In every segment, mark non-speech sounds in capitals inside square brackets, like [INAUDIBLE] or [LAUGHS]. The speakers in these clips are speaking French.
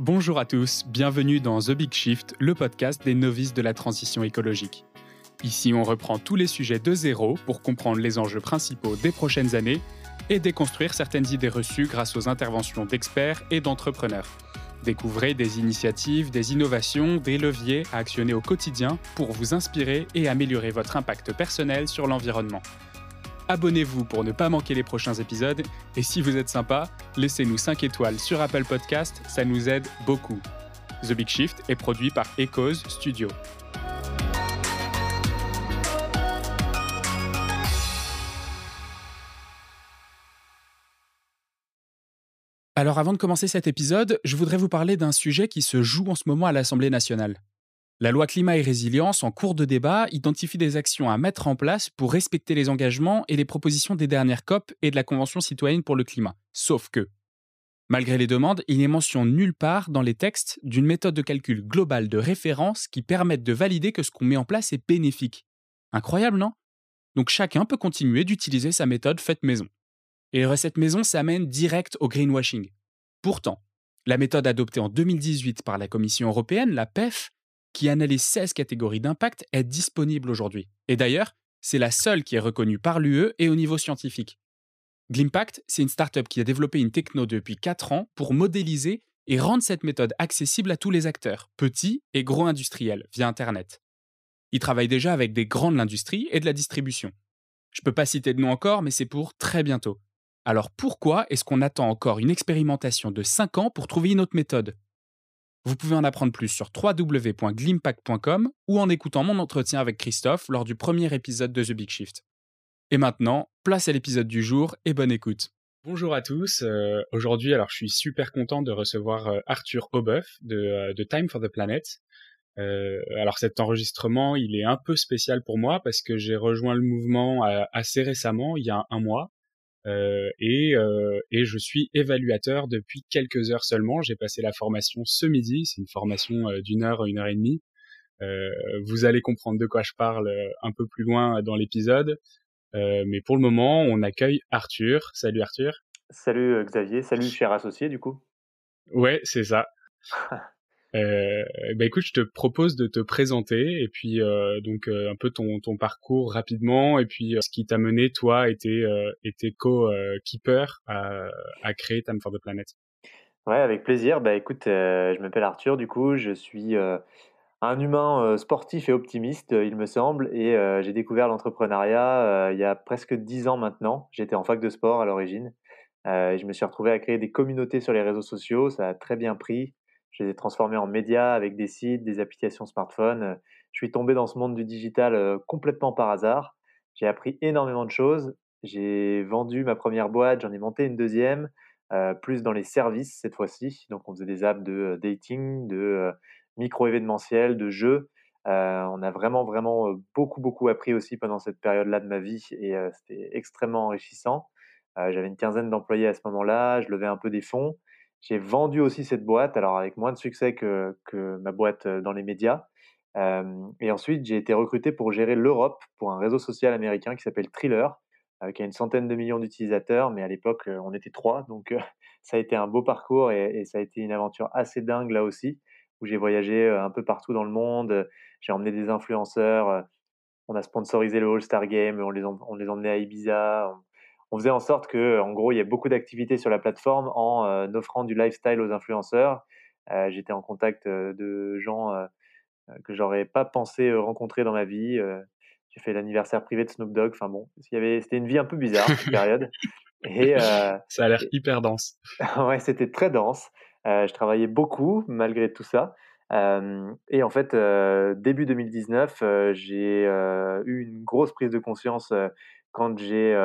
Bonjour à tous, bienvenue dans The Big Shift, le podcast des novices de la transition écologique. Ici, on reprend tous les sujets de zéro pour comprendre les enjeux principaux des prochaines années et déconstruire certaines idées reçues grâce aux interventions d'experts et d'entrepreneurs. Découvrez des initiatives, des innovations, des leviers à actionner au quotidien pour vous inspirer et améliorer votre impact personnel sur l'environnement. Abonnez-vous pour ne pas manquer les prochains épisodes et si vous êtes sympa, laissez-nous 5 étoiles sur Apple Podcast, ça nous aide beaucoup. The Big Shift est produit par Echoes Studio. Alors avant de commencer cet épisode, je voudrais vous parler d'un sujet qui se joue en ce moment à l'Assemblée nationale. La loi climat et résilience, en cours de débat, identifie des actions à mettre en place pour respecter les engagements et les propositions des dernières COP et de la Convention citoyenne pour le climat. Sauf que, malgré les demandes, il n'est mention nulle part dans les textes d'une méthode de calcul globale de référence qui permette de valider que ce qu'on met en place est bénéfique. Incroyable, non? Donc chacun peut continuer d'utiliser sa méthode faite maison. Et les recettes maison s'amènent direct au greenwashing. Pourtant, la méthode adoptée en 2018 par la Commission européenne, la PEF, qui analyse 16 catégories d'impact, est disponible aujourd'hui. Et d'ailleurs, c'est la seule qui est reconnue par l'UE et au niveau scientifique. Glimpact, c'est une startup qui a développé une techno depuis 4 ans pour modéliser et rendre cette méthode accessible à tous les acteurs, petits et gros industriels, via Internet. Ils travaillent déjà avec des grands de l'industrie et de la distribution. Je ne peux pas citer de nom encore, mais c'est pour très bientôt. Alors pourquoi est-ce qu'on attend encore une expérimentation de 5 ans pour trouver une autre méthode? Vous pouvez en apprendre plus sur www.glimpact.com ou en écoutant mon entretien avec Christophe lors du premier épisode de The Big Shift. Et maintenant, place à l'épisode du jour et bonne écoute. Bonjour à tous. Euh, aujourd'hui, alors je suis super content de recevoir euh, Arthur Aubeuf de, euh, de, Time for the Planet. alors cet enregistrement, il est un peu spécial pour moi parce que j'ai rejoint le mouvement assez récemment, il y a un mois, et, euh, et je suis évaluateur depuis quelques heures seulement. J'ai passé la formation ce midi, c'est une formation euh, d'une heure, une heure et demie. vous allez comprendre de quoi je parle un peu plus loin dans l'épisode. mais pour le moment, on accueille Arthur. Salut Arthur. Salut Xavier, salut cher associé du coup. Ouais, c'est ça. [LAUGHS] Euh, bah écoute, je te propose de te présenter et puis euh, donc euh, un peu ton, parcours rapidement et puis ce qui t'a mené toi et tes, et tes co-keepers à, à créer Time for the Planet. Ouais, avec plaisir. Bah écoute, je m'appelle Arthur du coup, je suis un humain sportif et optimiste, il me semble, et j'ai découvert l'entrepreneuriat il y a presque dix ans maintenant. J'étais en fac de sport à l'origine. je me suis retrouvé à créer des communautés sur les réseaux sociaux, ça a très bien pris. Je les ai transformés en médias avec des sites, des applications smartphone. Je suis tombé dans ce monde du digital euh, complètement par hasard. J'ai appris énormément de choses. J'ai vendu ma première boîte, j'en ai monté une deuxième, euh, plus dans les services cette fois-ci. Donc on faisait des apps de euh, dating, de micro-événementiel, de jeux. on a vraiment, vraiment beaucoup, beaucoup appris aussi pendant cette période-là de ma vie et c'était extrêmement enrichissant. J'avais une quinzaine d'employés à ce moment-là, je levais un peu des fonds. J'ai vendu aussi cette boîte, alors avec moins de succès que, que ma boîte euh, dans les médias. Euh, et ensuite, j'ai été recruté pour gérer l'Europe pour un réseau social américain qui s'appelle Thriller, euh, qui a une centaine de millions d'utilisateurs, mais à l'époque, on était trois. Donc, [LAUGHS] ça a été un beau parcours et, ça a été une aventure assez dingue là aussi, où j'ai voyagé un peu partout dans le monde. J'ai emmené des influenceurs. on a sponsorisé le All-Star Game, on les, on les emmenait à Ibiza on faisait en sorte que, en gros, il y ait beaucoup d'activités sur la plateforme en euh, offrant du lifestyle aux influenceurs. Euh, j'étais en contact euh, de gens que j'aurais pas pensé rencontrer dans ma vie. j'ai fait l'anniversaire privé de Snoop Dogg. Enfin bon, c'était une vie un peu bizarre cette période. [LAUGHS] Et ça a l'air hyper dense. [LAUGHS] ouais, c'était très dense. je travaillais beaucoup malgré tout ça. et en fait, début 2019, j'ai eu une grosse prise de conscience quand j'ai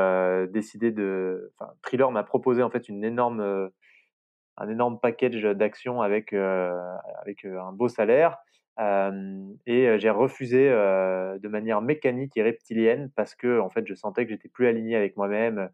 décidé de. Enfin, Thriller m'a proposé en fait une énorme, un énorme package d'actions avec, avec un beau salaire. et j'ai refusé de manière mécanique et reptilienne parce que en fait, je sentais que j'étais plus aligné avec moi-même,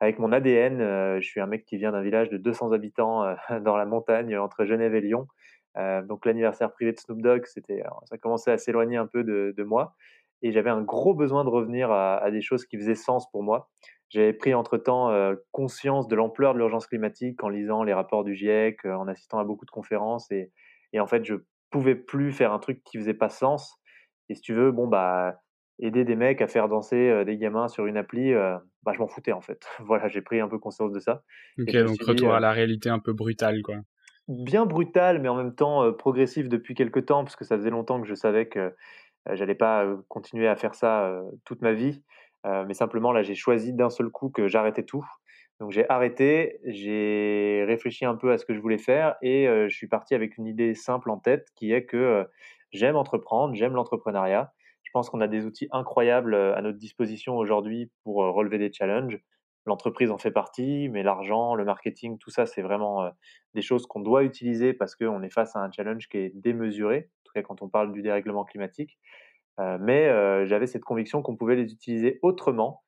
avec mon ADN. je suis un mec qui vient d'un village de 200 habitants [LAUGHS] dans la montagne entre Genève et Lyon. donc l'anniversaire privé de Snoop Dogg, c'était, ça commençait à s'éloigner un peu de, de moi et j'avais un gros besoin de revenir à, des choses qui faisaient sens pour moi. J'avais pris entre-temps conscience de l'ampleur de l'urgence climatique en lisant les rapports du GIEC, en assistant à beaucoup de conférences et, et en fait, je pouvais plus faire un truc qui faisait pas sens. Et si tu veux, bon bah aider des mecs à faire danser des gamins sur une appli, bah je m'en foutais en fait. [LAUGHS] voilà, j'ai pris un peu conscience de ça. Ok, donc retour à la réalité un peu brutale quoi. Bien brutale, mais en même temps progressif depuis quelques temps, parce que ça faisait longtemps que je savais que j'allais pas continuer à faire ça toute ma vie. mais simplement là, j'ai choisi d'un seul coup que j'arrêtais tout. Donc j'ai arrêté, j'ai réfléchi un peu à ce que je voulais faire et je suis parti avec une idée simple en tête qui est que j'aime entreprendre, j'aime l'entrepreneuriat. Je pense qu'on a des outils incroyables à notre disposition aujourd'hui pour relever des challenges. L'entreprise en fait partie, mais l'argent, le marketing, tout ça, c'est vraiment des choses qu'on doit utiliser parce qu'on est face à un challenge qui est démesuré, cas quand on parle du dérèglement climatique. mais j'avais cette conviction qu'on pouvait les utiliser autrement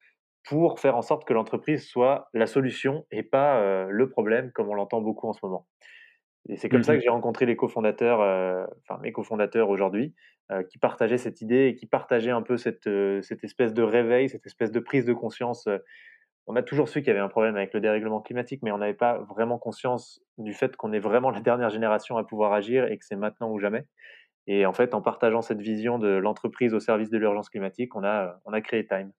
pour faire en sorte que l'entreprise soit la solution et pas le problème, comme on l'entend beaucoup en ce moment. Et c'est comme ça mmh que j'ai rencontré les cofondateurs, enfin mes cofondateurs aujourd'hui, qui partageaient cette idée et qui partageaient un peu cette, cette espèce de réveil, cette espèce de prise de conscience. On a toujours su qu'il y avait un problème avec le dérèglement climatique, mais on n'avait pas vraiment conscience du fait qu'on est vraiment la dernière génération à pouvoir agir et que c'est maintenant ou jamais. Et en fait, en partageant cette vision de l'entreprise au service de l'urgence climatique, on a, on a créé Time.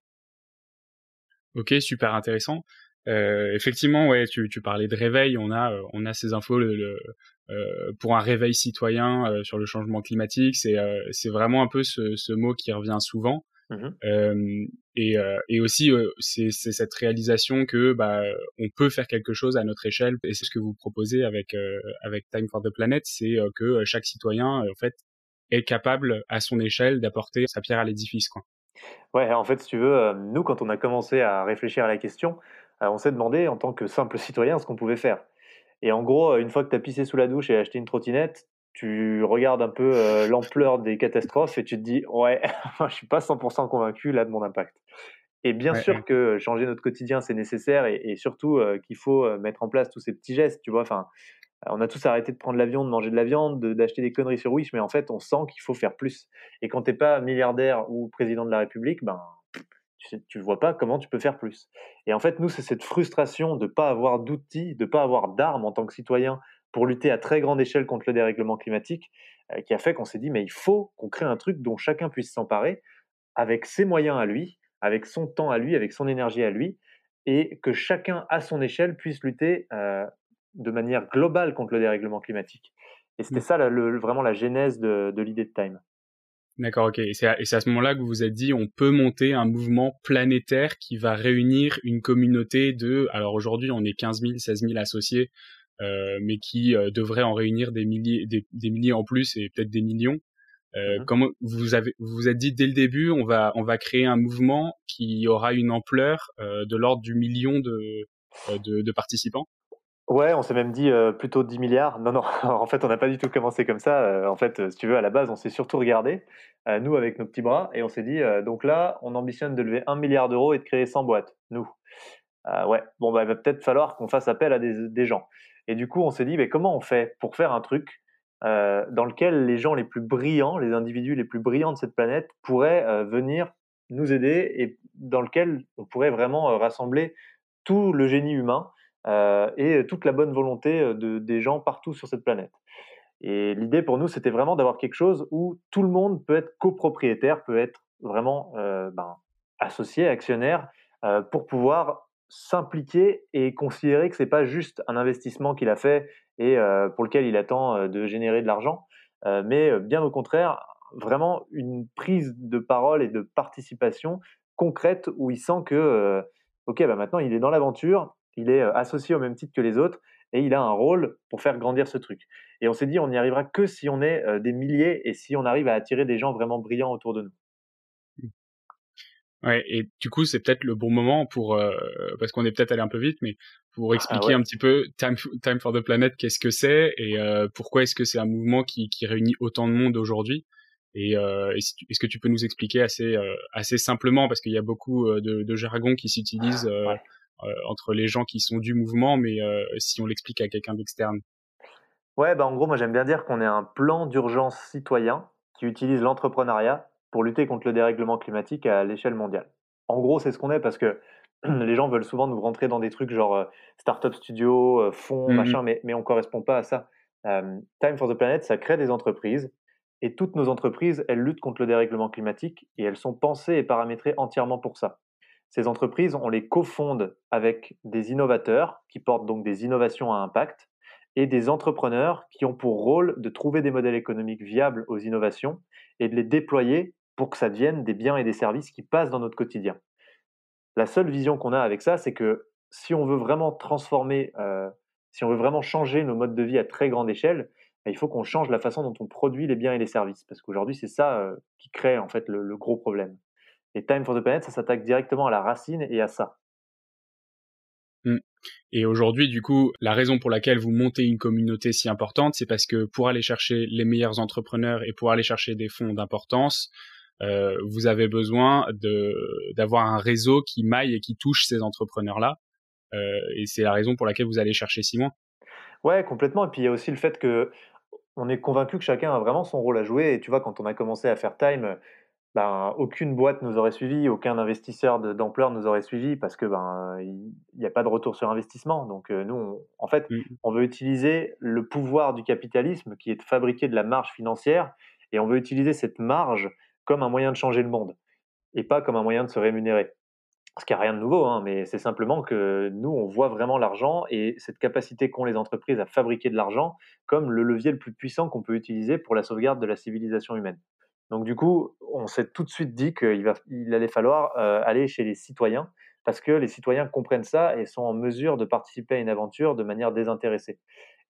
Ok, super intéressant. Euh, effectivement, ouais, tu, tu, parlais de réveil. On a, euh, on a ces infos le, euh, pour un réveil citoyen euh, sur le changement climatique. C'est, euh, c'est vraiment un peu ce, ce, mot qui revient souvent. Mmh et, et, aussi, c'est, c'est cette réalisation que bah, on peut faire quelque chose à notre échelle. Et c'est ce que vous proposez avec avec Time for the Planet, c'est que chaque citoyen, en fait, est capable à son échelle d'apporter sa pierre à l'édifice, quoi. Ouais, en fait, si tu veux, nous, quand on a commencé à réfléchir à la question, on s'est demandé, en tant que simple citoyen, ce qu'on pouvait faire. Et en gros, une fois que tu as pissé sous la douche et acheté une trottinette, tu regardes un peu [LAUGHS] l'ampleur des catastrophes et tu te dis, ouais, [LAUGHS] je suis pas 100% convaincu là de mon impact. Et bien sûr que changer notre quotidien, c'est nécessaire et, et surtout qu'il faut mettre en place tous ces petits gestes, tu vois. Enfin, on a tous arrêté de prendre l'avion, de manger de la viande, d'acheter des conneries sur Wish, mais en fait, on sent qu'il faut faire plus. Et quand tu n'es pas milliardaire ou président de la République, ben, tu ne vois pas comment tu peux faire plus. Et en fait, nous, c'est cette frustration de ne pas avoir d'outils, de ne pas avoir d'armes en tant que citoyen pour lutter à très grande échelle contre le dérèglement climatique, euh, qui a fait qu'on s'est dit, mais il faut qu'on crée un truc dont chacun puisse s'emparer avec ses moyens à lui, avec son temps à lui, avec son énergie à lui, et que chacun à son échelle puisse lutter euh, de manière globale contre le dérèglement climatique. Et c'était mmh. ça vraiment la genèse de, l'idée de Time. D'accord, ok. Et c'est à, ce moment-là que vous vous êtes dit, on peut monter un mouvement planétaire qui va réunir une communauté de, alors aujourd'hui on est 15 000, 16 000 associés, euh, mais qui euh, devrait en réunir des milliers, des, milliers en plus et peut-être des millions. Euh, mmh Comment vous avez, vous vous êtes dit dès le début, on va, on va créer un mouvement qui aura une ampleur de l'ordre du million de, de, de participants? Ouais, on s'est même dit plutôt 10 milliards. Non, non, [LAUGHS] en fait, on n'a pas du tout commencé comme ça. en fait, si tu veux, à la base, on s'est surtout regardé, nous, avec nos petits bras, et on s'est dit, donc là, on ambitionne de lever 1 milliard d'euros et de créer 100 boîtes, nous. ouais, bon, bah, il va peut-être falloir qu'on fasse appel à des, gens. Et du coup, on s'est dit, mais comment on fait pour faire un truc dans lequel les gens les plus brillants, les individus les plus brillants de cette planète pourraient venir nous aider et dans lequel on pourrait vraiment rassembler tout le génie humain euh, et toute la bonne volonté euh, de, des gens partout sur cette planète. Et l'idée pour nous, c'était vraiment d'avoir quelque chose où tout le monde peut être copropriétaire, peut être vraiment euh, ben, associé, actionnaire, pour pouvoir s'impliquer et considérer que c'est pas juste un investissement qu'il a fait et pour lequel il attend de générer de l'argent, mais bien au contraire, vraiment une prise de parole et de participation concrète où il sent que, ok, bah maintenant il est dans l'aventure, il est associé au même titre que les autres et il a un rôle pour faire grandir ce truc. Et on s'est dit, on n'y arrivera que si on est des milliers et si on arrive à attirer des gens vraiment brillants autour de nous. Mmh. Ouais, et du coup, c'est peut-être le bon moment pour, parce qu'on est peut-être allé un peu vite, mais pour ah expliquer un petit peu Time, Time, for the Planet, qu'est-ce que c'est et pourquoi est-ce que c'est un mouvement qui, qui, réunit autant de monde aujourd'hui. Et est-ce que tu peux nous expliquer assez, assez simplement, parce qu'il y a beaucoup de, de jargon qui s'utilise ah, euh, entre les gens qui sont du mouvement, mais euh, si on l'explique à quelqu'un d'externe Ouais, bah en gros, moi j'aime bien dire qu'on est un plan d'urgence citoyen qui utilise l'entrepreneuriat pour lutter contre le dérèglement climatique à l'échelle mondiale. En gros, c'est ce qu'on est parce que [CLEARS THROAT] les gens veulent souvent nous rentrer dans des trucs genre startup studio, fonds, mmh machin, mais, mais on ne correspond pas à ça. Time for the Planet, ça crée des entreprises et toutes nos entreprises, elles luttent contre le dérèglement climatique et elles sont pensées et paramétrées entièrement pour ça. Ces entreprises, on les cofonde avec des innovateurs qui portent donc des innovations à impact et des entrepreneurs qui ont pour rôle de trouver des modèles économiques viables aux innovations et de les déployer pour que ça devienne des biens et des services qui passent dans notre quotidien. La seule vision qu'on a avec ça, c'est que si on veut vraiment transformer, euh, si on veut vraiment changer nos modes de vie à très grande échelle, bah, il faut qu'on change la façon dont on produit les biens et les services. Parce qu'aujourd'hui, c'est ça euh, qui crée en fait le, gros problème. Et Time for the Planet, ça s'attaque directement à la racine et à ça. Mmh. Et aujourd'hui, du coup, la raison pour laquelle vous montez une communauté si importante, c'est parce que pour aller chercher les meilleurs entrepreneurs et pour aller chercher des fonds d'importance, euh, vous avez besoin d'avoir un réseau qui maille et qui touche ces entrepreneurs-là. Euh, et c'est la raison pour laquelle vous allez chercher Simon. Ouais, complètement. Et puis il y a aussi le fait que on est convaincu que chacun a vraiment son rôle à jouer. Et tu vois, quand on a commencé à faire Time, ben, aucune boîte nous aurait suivi, aucun investisseur d'ampleur nous aurait suivi parce que ben il n'y a pas de retour sur investissement. Donc euh, nous, en fait, mmh. on veut utiliser le pouvoir du capitalisme qui est de fabriquer de la marge financière et on veut utiliser cette marge comme un moyen de changer le monde et pas comme un moyen de se rémunérer. Ce qui n'a rien de nouveau, hein, mais c'est simplement que nous, on voit vraiment l'argent et cette capacité qu'ont les entreprises à fabriquer de l'argent comme le levier le plus puissant qu'on peut utiliser pour la sauvegarde de la civilisation humaine. Donc du coup, on s'est tout de suite dit qu'il il allait falloir euh, aller chez les citoyens parce que les citoyens comprennent ça et sont en mesure de participer à une aventure de manière désintéressée.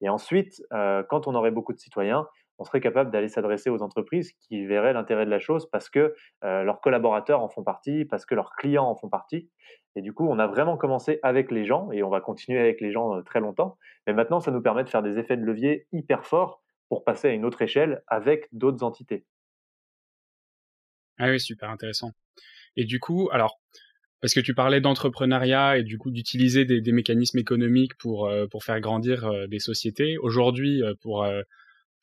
Et ensuite, euh, quand on aurait beaucoup de citoyens, on serait capable d'aller s'adresser aux entreprises qui verraient l'intérêt de la chose parce que euh, leurs collaborateurs en font partie, parce que leurs clients en font partie. Et du coup, on a vraiment commencé avec les gens et on va continuer avec les gens très longtemps. Mais maintenant, ça nous permet de faire des effets de levier hyper forts pour passer à une autre échelle avec d'autres entités. Ah oui, super intéressant. Et du coup, alors, parce que tu parlais d'entrepreneuriat et du coup d'utiliser des, mécanismes économiques pour, euh, pour faire grandir des sociétés. Aujourd'hui, pour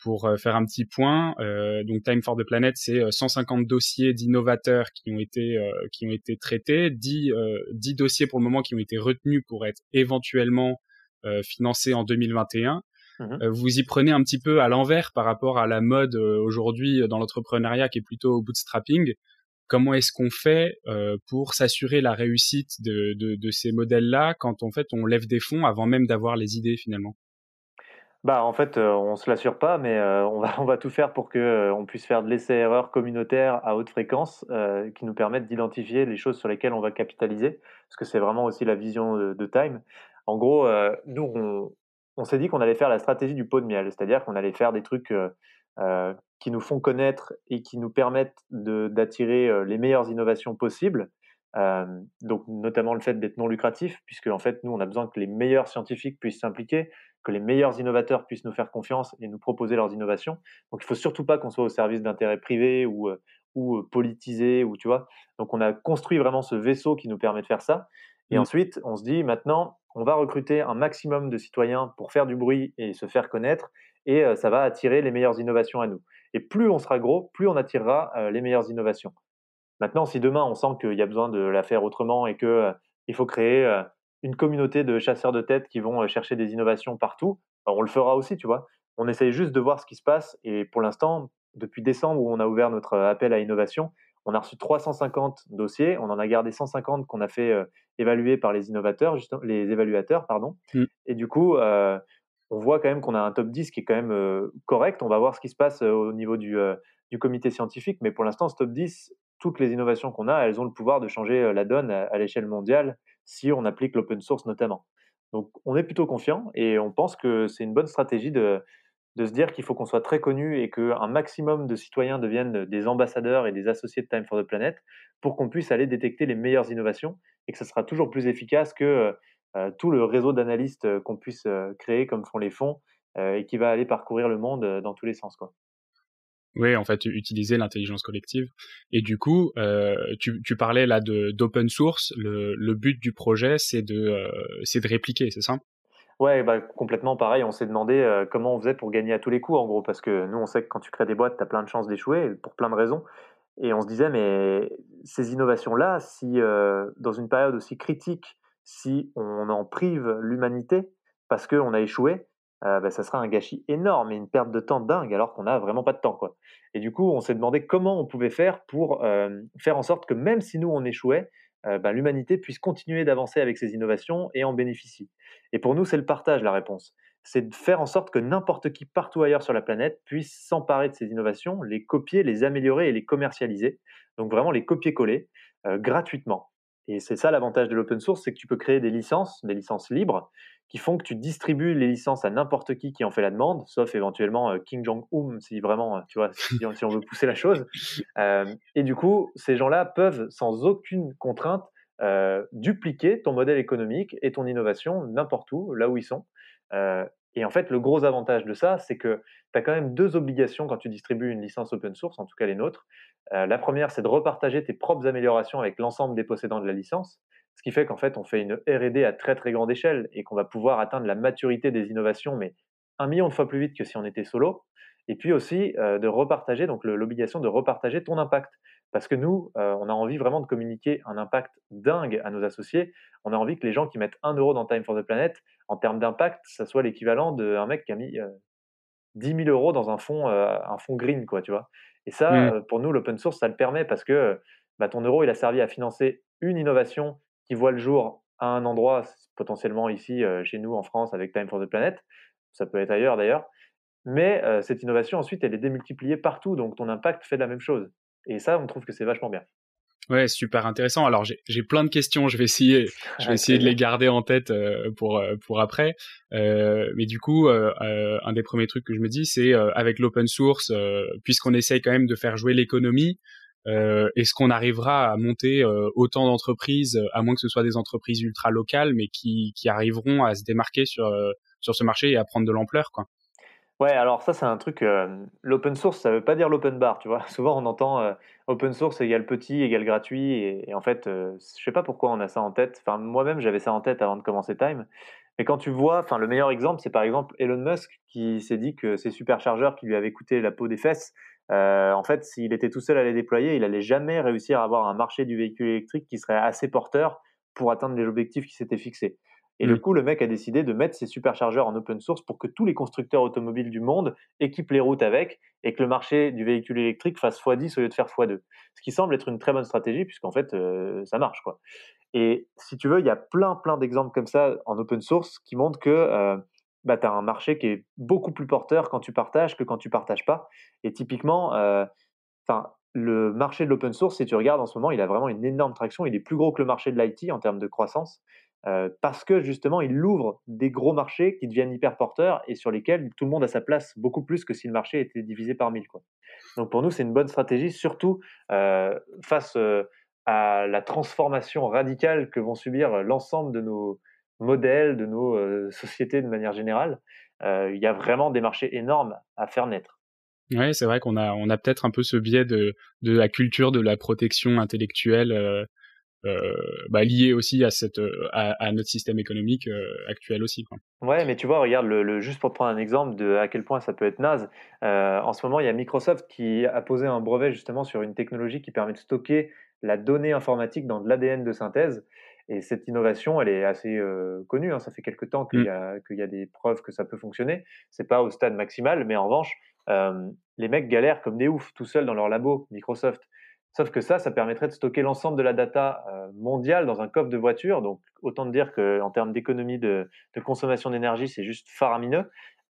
pour euh, faire un petit point, euh, donc Time for the Planet, c'est 150 euh, dossiers d'innovateurs qui ont été qui ont été traités, 10, 10 dossiers pour le moment qui ont été retenus pour être éventuellement financés en 2021. Mmh vous y prenez un petit peu à l'envers par rapport à la mode aujourd'hui dans l'entrepreneuriat qui est plutôt bootstrapping. Comment est-ce qu'on fait pour s'assurer la réussite de, de, de ces modèles-là quand en fait on lève des fonds avant même d'avoir les idées finalement? Bah, en fait, euh, on se l'assure pas, mais euh, on va [LAUGHS] on va tout faire pour que, euh, on puisse faire de l'essai-erreur communautaire à haute fréquence, qui nous permettent d'identifier les choses sur lesquelles on va capitaliser. Parce que c'est vraiment aussi la vision de Time. En gros, nous, on on s'est dit qu'on allait faire la stratégie du pot de miel. C'est-à-dire qu'on allait faire des trucs, qui nous font connaître et qui nous permettent d'attirer, les meilleures innovations possibles. donc notamment le fait d'être non lucratif, puisque en fait, nous, on a besoin que les meilleurs scientifiques puissent s'impliquer que les meilleurs innovateurs puissent nous faire confiance et nous proposer leurs innovations. Donc il faut surtout pas qu'on soit au service d'intérêts privés ou, euh, ou euh, politisés ou tu vois. Donc on a construit vraiment ce vaisseau qui nous permet de faire ça. Et mmh. ensuite, on se dit maintenant, on va recruter un maximum de citoyens pour faire du bruit et se faire connaître, et euh, ça va attirer les meilleures innovations à nous. Et plus on sera gros, plus on attirera les meilleures innovations. Maintenant, si demain on sent qu'il y a besoin de la faire autrement et qu'il il faut créer une communauté de chasseurs de tête qui vont euh, chercher des innovations partout, on le fera aussi, tu vois. On essaye juste de voir ce qui se passe et pour l'instant, depuis décembre où on a ouvert notre euh, appel à innovation, on a reçu 350 dossiers, on en a gardé 150 qu'on a fait euh, évaluer par les innovateurs, les évaluateurs, pardon. Mmh. Et du coup, on voit quand même qu'on a un top 10 qui est quand même correct. On va voir ce qui se passe au niveau du, du comité scientifique, mais pour l'instant, ce top 10, toutes les innovations qu'on a, elles ont le pouvoir de changer la donne à l'échelle mondiale si on applique l'open source notamment. Donc on est plutôt confiant et on pense que c'est une bonne stratégie de, de se dire qu'il faut qu'on soit très connu et qu'un maximum de citoyens deviennent des ambassadeurs et des associés de Time for the Planet pour qu'on puisse aller détecter les meilleures innovations et que ce sera toujours plus efficace que euh, tout le réseau d'analystes qu'on puisse euh, créer comme font les fonds euh, et qui va aller parcourir le monde dans tous les sens. Quoi. Oui, en fait, utiliser l'intelligence collective. Et du coup, euh, tu, tu, parlais là d'open source. Le, le, but du projet, c'est de, euh, c'est de répliquer, c'est ça? Ouais, bah, complètement pareil. On s'est demandé euh, comment on faisait pour gagner à tous les coups, en gros, parce que nous, on sait que quand tu crées des boîtes, tu as plein de chances d'échouer, pour plein de raisons. Et on se disait, mais ces innovations-là, si dans une période aussi critique, si on en prive l'humanité parce qu'on a échoué, bah, ça sera un gâchis énorme et une perte de temps dingue alors qu'on n'a vraiment pas de temps. Quoi. Et du coup, on s'est demandé comment on pouvait faire pour faire en sorte que même si nous, on échouait, bah, l'humanité puisse continuer d'avancer avec ces innovations et en bénéficie. Et pour nous, c'est le partage la réponse. C'est de faire en sorte que n'importe qui partout ailleurs sur la planète puisse s'emparer de ces innovations, les copier, les améliorer et les commercialiser. Donc vraiment les copier-coller gratuitement. Et c'est ça l'avantage de l'open source, c'est que tu peux créer des licences, des licences libres, qui font que tu distribues les licences à n'importe qui qui en fait la demande, sauf éventuellement euh, King Jong-un, si vraiment, euh, tu vois, si, on veut pousser la chose. [LAUGHS] Euh, et du coup, ces gens-là peuvent, sans aucune contrainte, dupliquer ton modèle économique et ton innovation n'importe où, là où ils sont. et en fait, le gros avantage de ça, c'est que tu as quand même deux obligations quand tu distribues une licence open source, en tout cas les nôtres. la première, c'est de repartager tes propres améliorations avec l'ensemble des possédants de la licence. Ce qui fait qu'en fait, on fait une R&D à très très grande échelle et qu'on va pouvoir atteindre la maturité des innovations, mais un million de fois plus vite que si on était solo. Et puis aussi euh, de repartager, donc l'obligation de repartager ton impact. Parce que nous, euh, on a envie vraiment de communiquer un impact dingue à nos associés. On a envie que les gens qui mettent un euro dans Time for the Planet, en termes d'impact, ça soit l'équivalent d'un mec qui a mis 10 euh, 000 euros dans un fonds, un fonds green, quoi, tu vois. Et ça, mmh. pour nous, l'open source, ça le permet parce que bah, ton euro, il a servi à financer une innovation qui voit le jour à un endroit, potentiellement ici chez nous en France avec Time for the Planet, ça peut être ailleurs d'ailleurs, mais cette innovation ensuite elle est démultipliée partout, donc ton impact fait la même chose. Et ça, on trouve que c'est vachement bien. Ouais, super intéressant. Alors j'ai plein de questions, je vais essayer, [LAUGHS] je vais essayer de les garder en tête pour pour après. mais du coup, un des premiers trucs que je me dis, c'est avec l'open source, puisqu'on essaye quand même de faire jouer l'économie, euh, Est-ce qu'on arrivera à monter euh, autant d'entreprises, à moins que ce soit des entreprises ultra locales, mais qui, arriveront à se démarquer sur, euh, sur ce marché et à prendre de l'ampleur quoi? Ouais, alors ça c'est un truc. L'open source, ça veut pas dire l'open bar, tu vois? [LAUGHS] Souvent on entend open source égale petit égale gratuit, et, en fait, je sais pas pourquoi on a ça en tête. Enfin, moi-même j'avais ça en tête avant de commencer Time. Mais quand tu vois, enfin le meilleur exemple, c'est par exemple Elon Musk qui s'est dit que ces superchargeurs qui lui avaient coûté la peau des fesses, euh, en fait, s'il était tout seul à les déployer, il allait jamais réussir à avoir un marché du véhicule électrique qui serait assez porteur pour atteindre les objectifs qui s'étaient fixés. Et du mmh. coup, le mec a décidé de mettre ses superchargeurs en open source pour que tous les constructeurs automobiles du monde équipent les routes avec et que le marché du véhicule électrique fasse x10 au lieu de faire x2. Ce qui semble être une très bonne stratégie puisqu'en fait, euh, ça marche. quoi. Et si tu veux, il y a plein, plein d'exemples comme ça en open source qui montrent que euh, bah, tu as un marché qui est beaucoup plus porteur quand tu partages que quand tu partages pas. Et typiquement, euh, le marché de l'open source, si tu regardes en ce moment, il a vraiment une énorme traction. Il est plus gros que le marché de l'IT en termes de croissance. Euh, parce que justement, il ouvre des gros marchés qui deviennent hyper porteurs et sur lesquels tout le monde a sa place beaucoup plus que si le marché était divisé par mille. Quoi. Donc pour nous, c'est une bonne stratégie, surtout euh, face euh, à la transformation radicale que vont subir l'ensemble de nos, modèles, de nos euh, sociétés de manière générale, euh, il y a vraiment des marchés énormes à faire naître. Oui, c'est vrai qu'on a, on a peut-être un peu ce biais de, de la culture de la protection intellectuelle euh, bah, liée aussi à, cette, à, notre système économique actuel aussi. Quoi. Ouais, mais tu vois, regarde, le, juste pour te prendre un exemple de à quel point ça peut être naze, en ce moment, il y a Microsoft qui a posé un brevet justement sur une technologie qui permet de stocker la donnée informatique dans de l'ADN de synthèse. Et cette innovation, elle est assez connue. Hein. Ça fait quelque temps qu'il mmh. y, y, a des preuves que ça peut fonctionner. C'est pas au stade maximal, mais en revanche, les mecs galèrent comme des oufs tout seuls dans leur labo Microsoft. Sauf que ça, ça permettrait de stocker l'ensemble de la data mondiale dans un coffre de voiture. Donc, autant dire qu'en termes d'économie de, de, consommation d'énergie, c'est juste faramineux.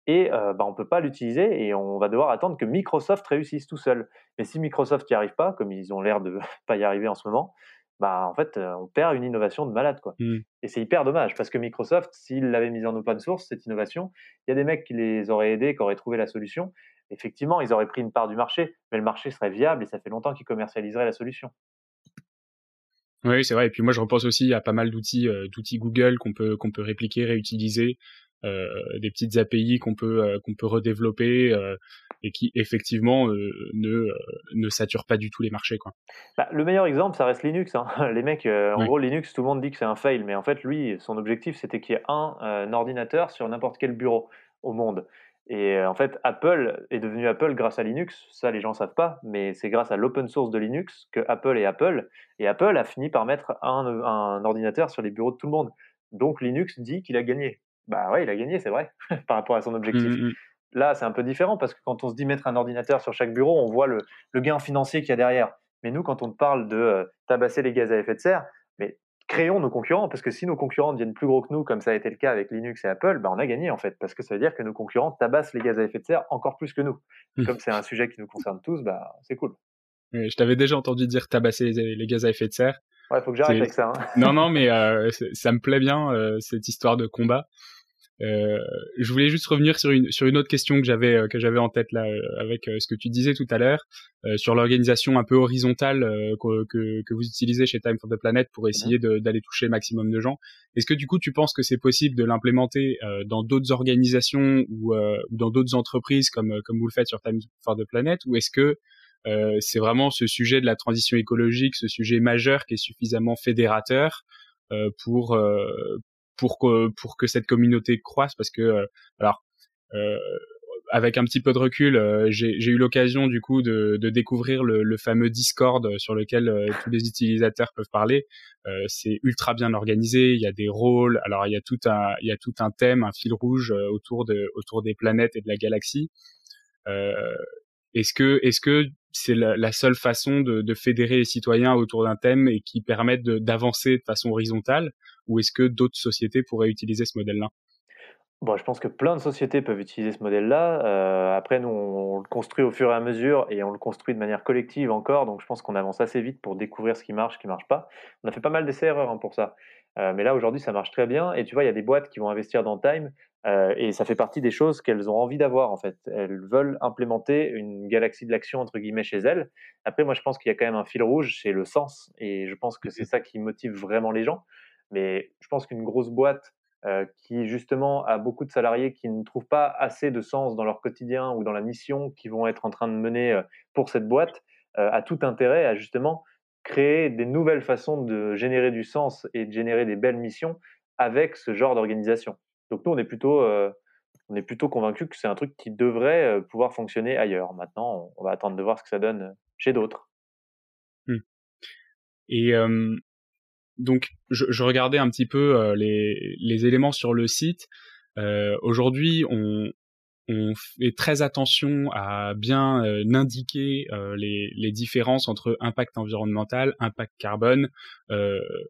Et bah, on ne peut pas l'utiliser et on va devoir attendre que Microsoft réussisse tout seul. Mais si Microsoft n'y arrive pas, comme ils ont l'air de [LAUGHS] pas y arriver en ce moment, bah en fait, on perd une innovation de malade, quoi. Mmh. Et c'est hyper dommage parce que Microsoft, s'il l'avait mise en open source, cette innovation, il y a des mecs qui les auraient aidés, qui auraient trouvé la solution. Effectivement, ils auraient pris une part du marché, mais le marché serait viable et ça fait longtemps qu'ils commercialiseraient la solution. Oui, c'est vrai. Et puis moi, je repense aussi à pas mal d'outils, d'outils Google qu'on peut qu'on peut répliquer, réutiliser, des petites API qu'on peut qu'on peut redévelopper et qui effectivement euh, ne, euh, ne sature pas du tout les marchés. Quoi. Bah, le meilleur exemple, ça reste Linux. Hein. [LAUGHS] Les mecs, euh, en gros, Linux, tout le monde dit que c'est un fail, mais en fait, lui, son objectif, c'était qu'il y ait un, ordinateur sur n'importe quel bureau au monde. Et en fait, Apple est devenu Apple grâce à Linux. Ça, les gens savent pas, mais c'est grâce à l'open source de Linux que Apple est Apple. Et Apple a fini par mettre un, un ordinateur sur les bureaux de tout le monde. Donc Linux dit qu'il a gagné. Bah ouais, il a gagné, c'est vrai, [LAUGHS] par rapport à son objectif. Mmh, mmh. Là, c'est un peu différent parce que quand on se dit mettre un ordinateur sur chaque bureau, on voit le, gain financier qu'il y a derrière. Mais nous, quand on parle de euh, tabasser les gaz à effet de serre, mais créons nos concurrents, parce que si nos concurrents deviennent plus gros que nous, comme ça a été le cas avec Linux et Apple, bah on a gagné en fait, parce que ça veut dire que nos concurrents tabassent les gaz à effet de serre encore plus que nous. Comme c'est un [LAUGHS] sujet qui nous concerne tous, bah c'est cool. je t'avais déjà entendu dire tabasser les, gaz à effet de serre. Ouais, faut que j'arrête avec ça. Hein. non, non, mais euh, ça me plaît bien euh, cette histoire de combat. Euh, je voulais juste revenir sur une sur une autre question que j'avais euh, que j'avais en tête là euh, avec ce que tu disais tout à l'heure sur l'organisation un peu horizontale que, que, que vous utilisez chez Time for the Planet pour essayer d'aller toucher le maximum de gens. Est-ce que du coup tu penses que c'est possible de l'implémenter dans d'autres organisations ou dans d'autres entreprises comme comme vous le faites sur Time for the Planet ou est-ce que c'est vraiment ce sujet de la transition écologique, ce sujet majeur qui est suffisamment fédérateur pour pour que pour que cette communauté croisse parce que euh, alors euh, avec un petit peu de recul, euh, j'ai eu l'occasion du coup de, de découvrir le, le, fameux Discord sur lequel tous les utilisateurs peuvent parler. c'est ultra bien organisé. Il y a des rôles. Alors il y a tout un il y a tout un thème, un fil rouge autour de autour des planètes et de la galaxie. est-ce que est-ce que c'est la, la, seule façon de, de, fédérer les citoyens autour d'un thème et qui permettent d'avancer de façon horizontale? Ou est-ce que d'autres sociétés pourraient utiliser ce modèle-là? Bon, je pense que plein de sociétés peuvent utiliser ce modèle-là. Euh, après, nous, on, le construit au fur et à mesure et on le construit de manière collective encore. Donc, je pense qu'on avance assez vite pour découvrir ce qui marche, ce qui marche pas. On a fait pas mal d'essais-erreurs hein, pour ça. Euh, mais là, aujourd'hui, ça marche très bien. Et tu vois, il y a des boîtes qui vont investir dans Time euh, et ça fait partie des choses qu'elles ont envie d'avoir, en fait. Elles veulent implémenter une galaxie de l'action, entre guillemets, chez elles. Après, moi, je pense qu'il y a quand même un fil rouge, c'est le sens. Et je pense que c'est ça qui motive vraiment les gens. Mais je pense qu'une grosse boîte euh, qui justement a beaucoup de salariés qui ne trouvent pas assez de sens dans leur quotidien ou dans la mission qu'ils vont être en train de mener euh, pour cette boîte, euh, a tout intérêt à justement créer des nouvelles façons de générer du sens et de générer des belles missions avec ce genre d'organisation. Donc nous, on est plutôt, on est plutôt convaincus que c'est un truc qui devrait pouvoir fonctionner ailleurs. Maintenant, on va attendre de voir ce que ça donne chez d'autres. Mmh. Et donc je, je, regardais un petit peu euh, les, les, éléments sur le site. Euh, Aujourd'hui, on, on, fait très attention à bien euh, indiquer euh, les, les, différences entre impact environnemental, impact carbone.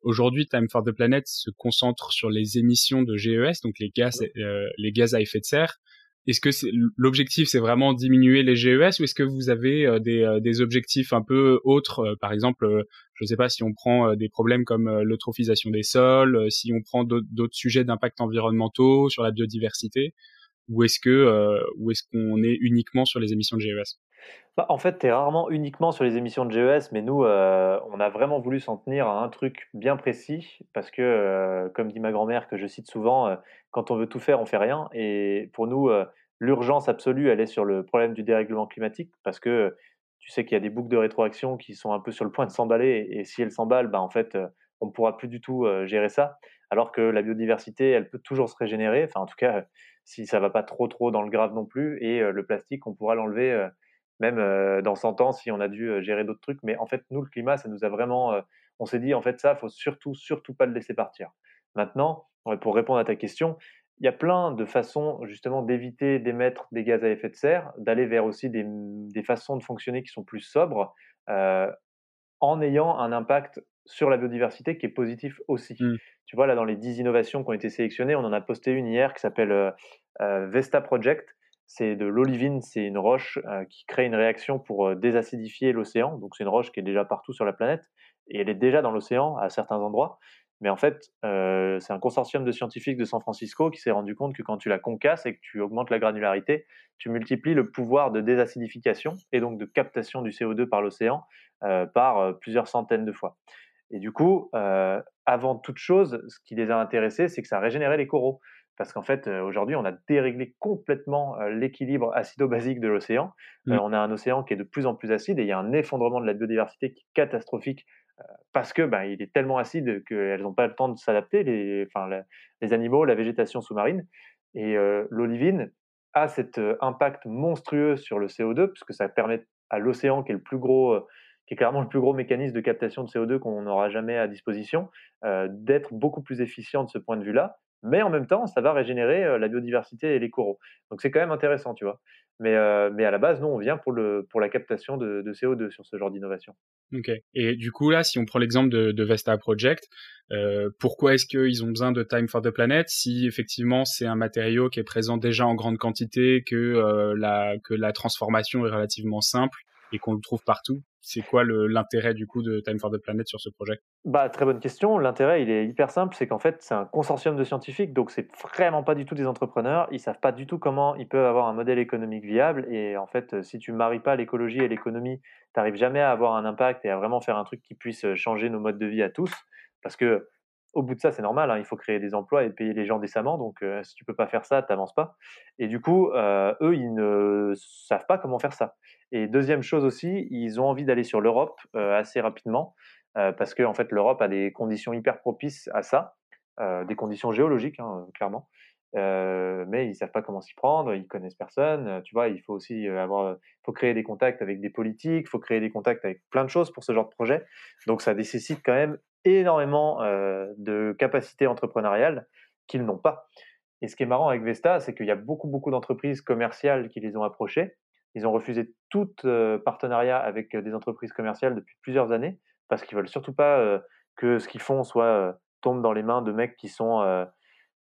Aujourd'hui, Time for the Planet se concentre sur les émissions de GES, donc les gaz, les gaz à effet de serre. Est-ce que l'objectif c'est vraiment diminuer les GES ou est-ce que vous avez euh, des, euh, des, objectifs un peu autres, euh, par exemple, je ne sais pas si on prend des problèmes comme l'eutrophisation des sols, si on prend d'autres sujets d'impact environnementaux sur la biodiversité, ou est-ce que ou est-ce qu'on est uniquement sur les émissions de GES bah, en fait, tu es rarement uniquement sur les émissions de GES, mais nous, on a vraiment voulu s'en tenir à un truc bien précis, parce que, comme dit ma grand-mère, que je cite souvent, quand on veut tout faire, on fait rien. Et pour nous, l'urgence absolue, elle est sur le problème du dérèglement climatique, parce que tu sais qu'il y a des boucles de rétroaction qui sont un peu sur le point de s'emballer, et si elles s'emballent, bah, en fait, on ne pourra plus du tout gérer ça, alors que la biodiversité, elle peut toujours se régénérer, enfin en tout cas, si ça va pas trop trop dans le grave non plus, et le plastique, on pourra l'enlever même dans 100 ans si on a dû gérer d'autres trucs. Mais en fait, nous, le climat, ça nous a vraiment. on s'est dit, en fait, ça, faut surtout, surtout pas le laisser partir. Maintenant, pour répondre à ta question, il y a plein de façons justement d'éviter d'émettre des gaz à effet de serre, d'aller vers aussi des, des, façons de fonctionner qui sont plus sobres, euh, en ayant un impact sur la biodiversité qui est positif aussi. Mmh. Tu vois, là, dans les 10 innovations qui ont été sélectionnées, on en a posté une hier qui s'appelle euh, Vesta Project, c'est de l'olivine, c'est une roche euh, qui crée une réaction pour euh, désacidifier l'océan. Donc c'est une roche qui est déjà partout sur la planète et elle est déjà dans l'océan à certains endroits. Mais en fait, euh, c'est un consortium de scientifiques de San Francisco qui s'est rendu compte que quand tu la concasses et que tu augmentes la granularité, tu multiplies le pouvoir de désacidification et donc de captation du CO2 par l'océan par plusieurs centaines de fois. Et du coup, avant toute chose, ce qui les a intéressés, c'est que ça régénérait les coraux parce qu'en fait, euh, aujourd'hui, on a déréglé complètement euh, l'équilibre acido-basique de l'océan. Euh, mmh. on a un océan qui est de plus en plus acide et il y a un effondrement de la biodiversité qui est catastrophique parce que ben, il est tellement acide qu'elles n'ont pas le temps de s'adapter, les, enfin, les animaux, la végétation sous-marine. Et l'olivine a cet impact monstrueux sur le CO2, puisque ça permet à l'océan, qui est le plus gros, qui est clairement le plus gros mécanisme de captation de CO2 qu'on n'aura jamais à disposition, d'être beaucoup plus efficient de ce point de vue-là. Mais en même temps, ça va régénérer la biodiversité et les coraux. Donc c'est quand même intéressant, tu vois. Mais, à la base, nous, on vient pour, la captation de, de CO2 sur ce genre d'innovation. Ok. Et du coup, là, si on prend l'exemple de, Vesta Project, pourquoi est-ce qu'ils ont besoin de Time for the Planet si effectivement c'est un matériau qui est présent déjà en grande quantité, que la transformation est relativement simple et qu'on le trouve partout c'est quoi l'intérêt du coup de Time for the Planet sur ce projet? Bah, Très bonne question. L'intérêt, il est hyper simple, c'est qu'en fait, c'est un consortium de scientifiques, donc c'est vraiment pas du tout des entrepreneurs. Ils savent pas du tout comment ils peuvent avoir un modèle économique viable. Et en fait, si tu maries pas l'écologie et l'économie, tu n'arrives jamais à avoir un impact et à vraiment faire un truc qui puisse changer nos modes de vie à tous. Parce que au bout de ça, c'est normal, hein, il faut créer des emplois et payer les gens décemment. Donc, euh, si tu peux pas faire ça, tu n'avances pas. Et du coup, euh, eux, ils ne savent pas comment faire ça. Et deuxième chose aussi, ils ont envie d'aller sur l'Europe euh, assez rapidement parce que en fait, l'Europe a des conditions hyper propices à ça, des conditions géologiques, hein, clairement. Mais ils savent pas comment s'y prendre, ils connaissent personne. Tu vois, il faut aussi avoir, faut créer des contacts avec des politiques, faut créer des contacts avec plein de choses pour ce genre de projet. Donc, ça nécessite quand même énormément de capacités entrepreneuriales qu'ils n'ont pas. Et ce qui est marrant avec Vesta, c'est qu'il y a beaucoup, beaucoup d'entreprises commerciales qui les ont approchés. Ils ont refusé tout partenariat avec des entreprises commerciales depuis plusieurs années parce qu'ils veulent surtout pas que ce qu'ils font soit tombe dans les mains de mecs qui sont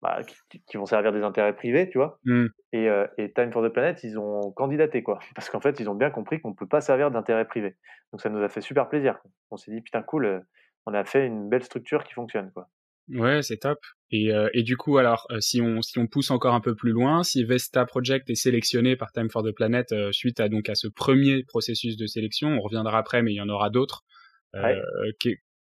bah, qui, vont servir des intérêts privés, tu vois. Mmh. Et, et, Time for the Planet, ils ont candidaté quoi, [LAUGHS] parce qu'en fait, ils ont bien compris qu'on peut pas servir d'intérêts privés. Donc ça nous a fait super plaisir. On s'est dit putain cool, on a fait une belle structure qui fonctionne, quoi. Ouais, c'est top. Et, euh, et, du coup, alors, euh, si on si on pousse encore un peu plus loin, si Vesta Project est sélectionné par Time for the Planet euh, suite à donc à ce premier processus de sélection, on reviendra après, mais il y en aura d'autres.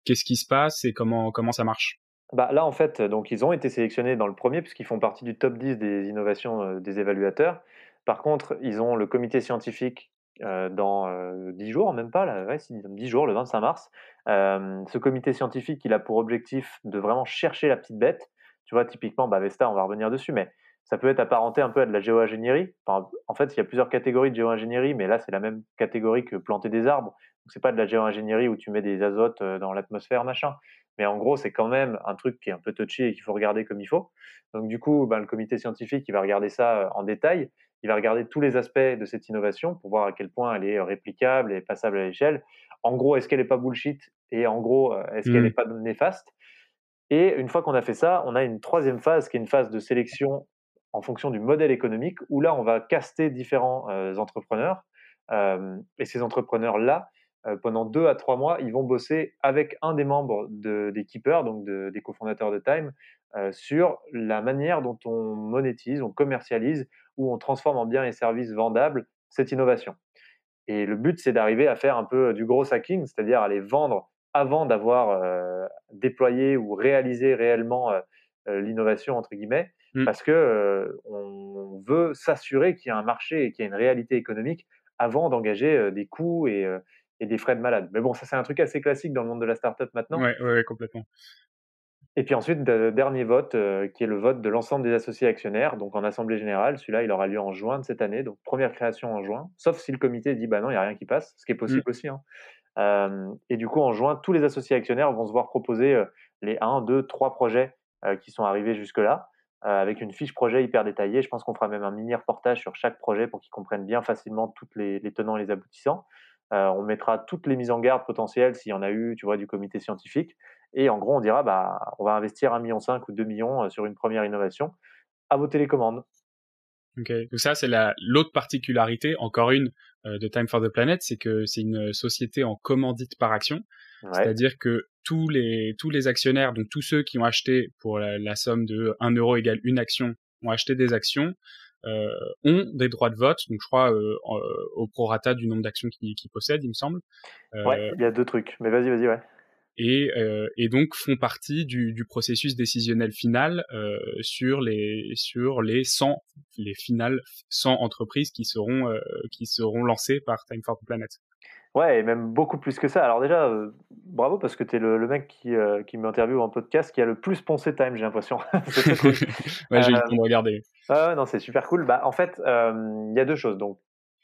Qu'est-ce qui se passe et comment comment ça marche? Bah là, en fait, donc ils ont été sélectionnés dans le premier puisqu'ils font partie du top 10 des innovations des évaluateurs. Par contre, ils ont le comité scientifique euh, dans euh, 10 jours, même pas, là, ouais, 10 jours, le 25 mars. Euh, ce comité scientifique, il a pour objectif de vraiment chercher la petite bête. Tu vois, typiquement, bah, Vesta, on va revenir dessus, mais ça peut être apparenté un peu à de la géo-ingénierie. en fait, il y a plusieurs catégories de géo-ingénierie, mais là, c'est la même catégorie que planter des arbres. Donc, c'est pas de la géo-ingénierie où tu mets des azotes euh, dans l'atmosphère, machin. Mais en gros, c'est quand même un truc qui est un peu touchy et qu'il faut regarder comme il faut. Donc, du coup, bah, le comité scientifique, il va regarder ça en détail il va regarder tous les aspects de cette innovation pour voir à quel point elle est réplicable et passable à l'échelle. En gros, est-ce qu'elle n'est pas bullshit et en gros, euh, est-ce qu'elle n'est mmh. pas néfaste? Et une fois qu'on a fait ça, on a une troisième phase qui est une phase de sélection en fonction du modèle économique où là, on va caster différents euh, entrepreneurs. Euh, et ces entrepreneurs-là, pendant deux à trois mois, ils vont bosser avec un des membres de, des keepers, donc des cofondateurs de Time, sur la manière dont on monétise, on commercialise où on transforme en biens et services vendables cette innovation. Et le but, c'est d'arriver à faire un peu du gros hacking, c'est-à-dire à les vendre avant d'avoir euh, déployé ou réalisé réellement euh, euh, l'innovation entre guillemets, mmh. parce que on veut s'assurer qu'il y a un marché et qu'il y a une réalité économique avant d'engager des coûts et, et, des frais de malade. Mais bon, ça c'est un truc assez classique dans le monde de la startup maintenant. Ouais, ouais, complètement. Et puis ensuite, dernier vote, euh, qui est le vote de l'ensemble des associés actionnaires, donc en assemblée générale. Celui-là, il aura lieu en juin de cette année, donc première création en juin, sauf si le comité dit bah non, il n'y a rien qui passe, ce qui est possible mmh. aussi. Hein. Euh, et du coup, en juin, tous les associés actionnaires vont se voir proposer euh, les 1, 2, 3 projets qui sont arrivés jusque-là, avec une fiche projet hyper détaillée. Je pense qu'on fera même un mini reportage sur chaque projet pour qu'ils comprennent bien facilement tous les, les tenants et les aboutissants. On mettra toutes les mises en garde potentielles s'il y en a eu, tu vois, du comité scientifique. Et en gros, on dira, bah, on va investir 1,5 million ou 2 millions euh, sur une première innovation à vos télécommandes. Ok, donc ça c'est l'autre particularité, encore une euh, de Time for the Planet, c'est que c'est une société en commandite par action, c'est-à-dire que tous les tous les actionnaires, donc tous ceux qui ont acheté pour la, somme de 1 euro égale une action, ont acheté des actions, euh, ont des droits de vote, donc je crois au prorata du nombre d'actions qu'ils possèdent, il me semble. ouais, il y a deux trucs, mais vas-y, vas-y, ouais et, euh, et donc font partie du, du processus décisionnel final euh, sur les sur les 100 les finales 100 entreprises qui seront euh, qui seront lancées par Time for the Planet. Ouais, et même beaucoup plus que ça. Alors déjà, euh, bravo parce que tu es le, mec qui, euh, qui m'interviewe en podcast qui a le plus poncé time, j'ai l'impression. [LAUGHS] [LAUGHS] ouais, j'ai eu le temps de regarder. Ah non, c'est super cool. Bah, en fait, il y a deux choses. Donc,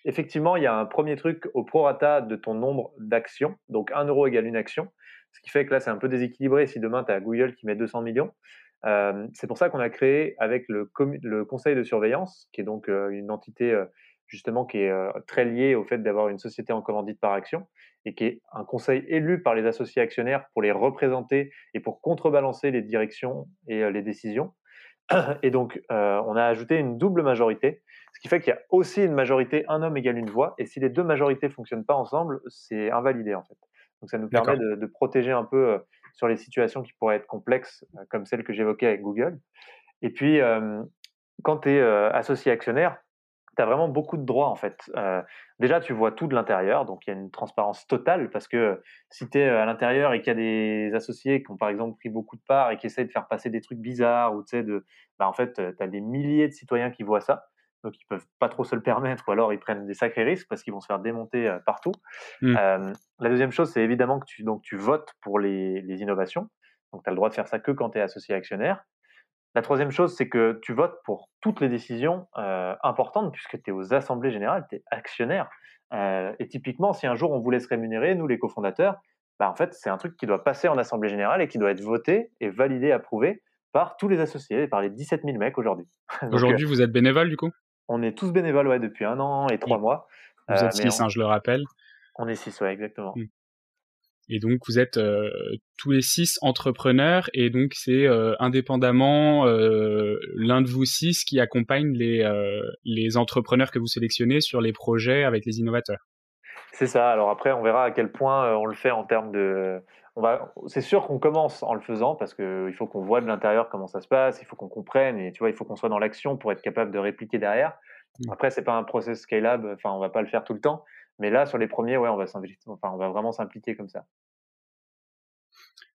effectivement, il y a un premier truc au prorata de ton nombre d'actions. Donc, 1 euro égale une action. Ce qui fait que là, c'est un peu déséquilibré si demain, tu as Google qui met 200 millions. Euh, c'est pour ça qu'on a créé avec le, le, conseil de surveillance, qui est donc euh, une entité euh, justement qui est très liée au fait d'avoir une société en commandite par action et qui est un conseil élu par les associés actionnaires pour les représenter et pour contrebalancer les directions et les décisions. [CLEARS THROAT] Et donc, on a ajouté une double majorité, ce qui fait qu'il y a aussi une majorité, un homme égale une voix, et si les deux majorités fonctionnent pas ensemble, c'est invalidé en fait. Donc ça nous permet de, de, protéger un peu sur les situations qui pourraient être complexes, euh, comme celle que j'évoquais avec Google. Et puis, quand tu es associé actionnaire, tu as vraiment beaucoup de droits en fait. déjà, tu vois tout de l'intérieur, donc il y a une transparence totale parce que si tu es à l'intérieur et qu'il y a des associés qui ont par exemple pris beaucoup de parts et qui essayent de faire passer des trucs bizarres ou tu sais, de, bah, en fait, tu as des milliers de citoyens qui voient ça donc ils peuvent pas trop se le permettre, ou alors ils prennent des sacrés risques parce qu'ils vont se faire démonter euh, partout. Mmh. Euh, la deuxième chose, c'est évidemment que tu, donc, tu votes pour les, innovations, donc tu as le droit de faire ça que quand tu es associé actionnaire. La troisième chose, c'est que tu votes pour toutes les décisions euh, importantes, puisque tu es aux assemblées générales, tu es actionnaire. et typiquement, si un jour on vous laisse rémunérer, nous les cofondateurs, bah, en fait, c'est un truc qui doit passer en assemblée générale et qui doit être voté et validé, approuvé par tous les associés, par les 17 000 mecs aujourd'hui. [LAUGHS] Aujourd'hui, vous êtes bénévole du coup? on est tous bénévoles ouais, depuis un an et trois mois. Vous êtes euh, six, hein, je le rappelle. On est six, ouais, exactement. Mmh. Et donc vous êtes euh, tous les six entrepreneurs et donc c'est euh, indépendamment l'un de vous six qui accompagne les, les entrepreneurs que vous sélectionnez sur les projets avec les innovateurs. C'est ça. Alors après, on verra à quel point on le fait en termes de, c'est sûr qu'on commence en le faisant parce qu'il faut qu'on voit de l'intérieur comment ça se passe, il faut qu'on comprenne et tu vois, il faut qu'on soit dans l'action pour être capable de répliquer derrière. Mmh. Après, c'est pas un process scalable, enfin, on va pas le faire tout le temps, mais là, sur les premiers, ouais, on va enfin, on va vraiment s'impliquer comme ça.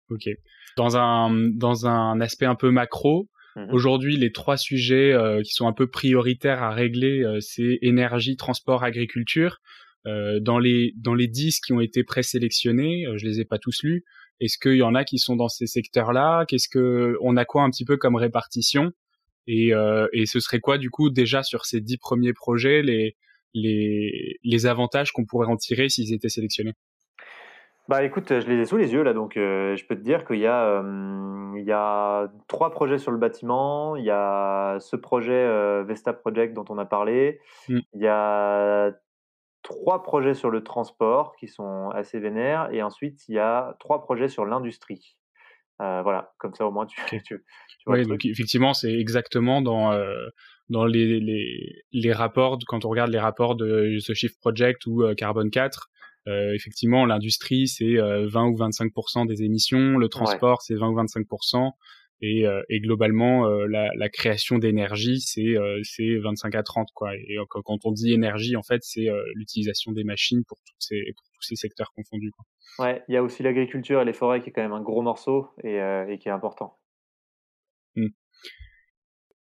Ok. Dans un dans un aspect un peu macro, mmh aujourd'hui, les trois sujets euh, qui sont un peu prioritaires à régler, euh, c'est énergie, transport, agriculture. Euh, dans les dans les 10 qui ont été présélectionnés, euh, je les ai pas tous lus. Est-ce qu'il y en a qui sont dans ces secteurs-là? Qu'est-ce que on a quoi un petit peu comme répartition? Et, euh, et ce serait quoi du coup déjà sur ces 10 premiers projets les les les avantages qu'on pourrait en tirer s'ils étaient sélectionnés bah écoute, je les ai sous les yeux là, donc je peux te dire qu'il y a il y a trois projets sur le bâtiment. Il y a ce projet Vesta Project dont on a parlé. Mmh. Il y a trois projets sur le transport qui sont assez vénères, et ensuite il y a trois projets sur l'industrie. Euh, voilà, comme ça au moins tu, tu, vois. Oui, donc effectivement, c'est exactement dans euh, dans les, les, les rapports quand on regarde les rapports de ce Shift Project ou euh, Carbone 4. effectivement, l'industrie c'est 20 ou 25 des émissions, le transport c'est 20 ou 25 et, euh, et globalement euh, la, la, création d'énergie c'est euh, c'est 25 à 30 quoi et quand on dit énergie en fait c'est l'utilisation des machines pour, toutes ces, pour tous ces secteurs confondus quoi. ouais il y a aussi l'agriculture et les forêts qui est quand même un gros morceau et, et qui est important.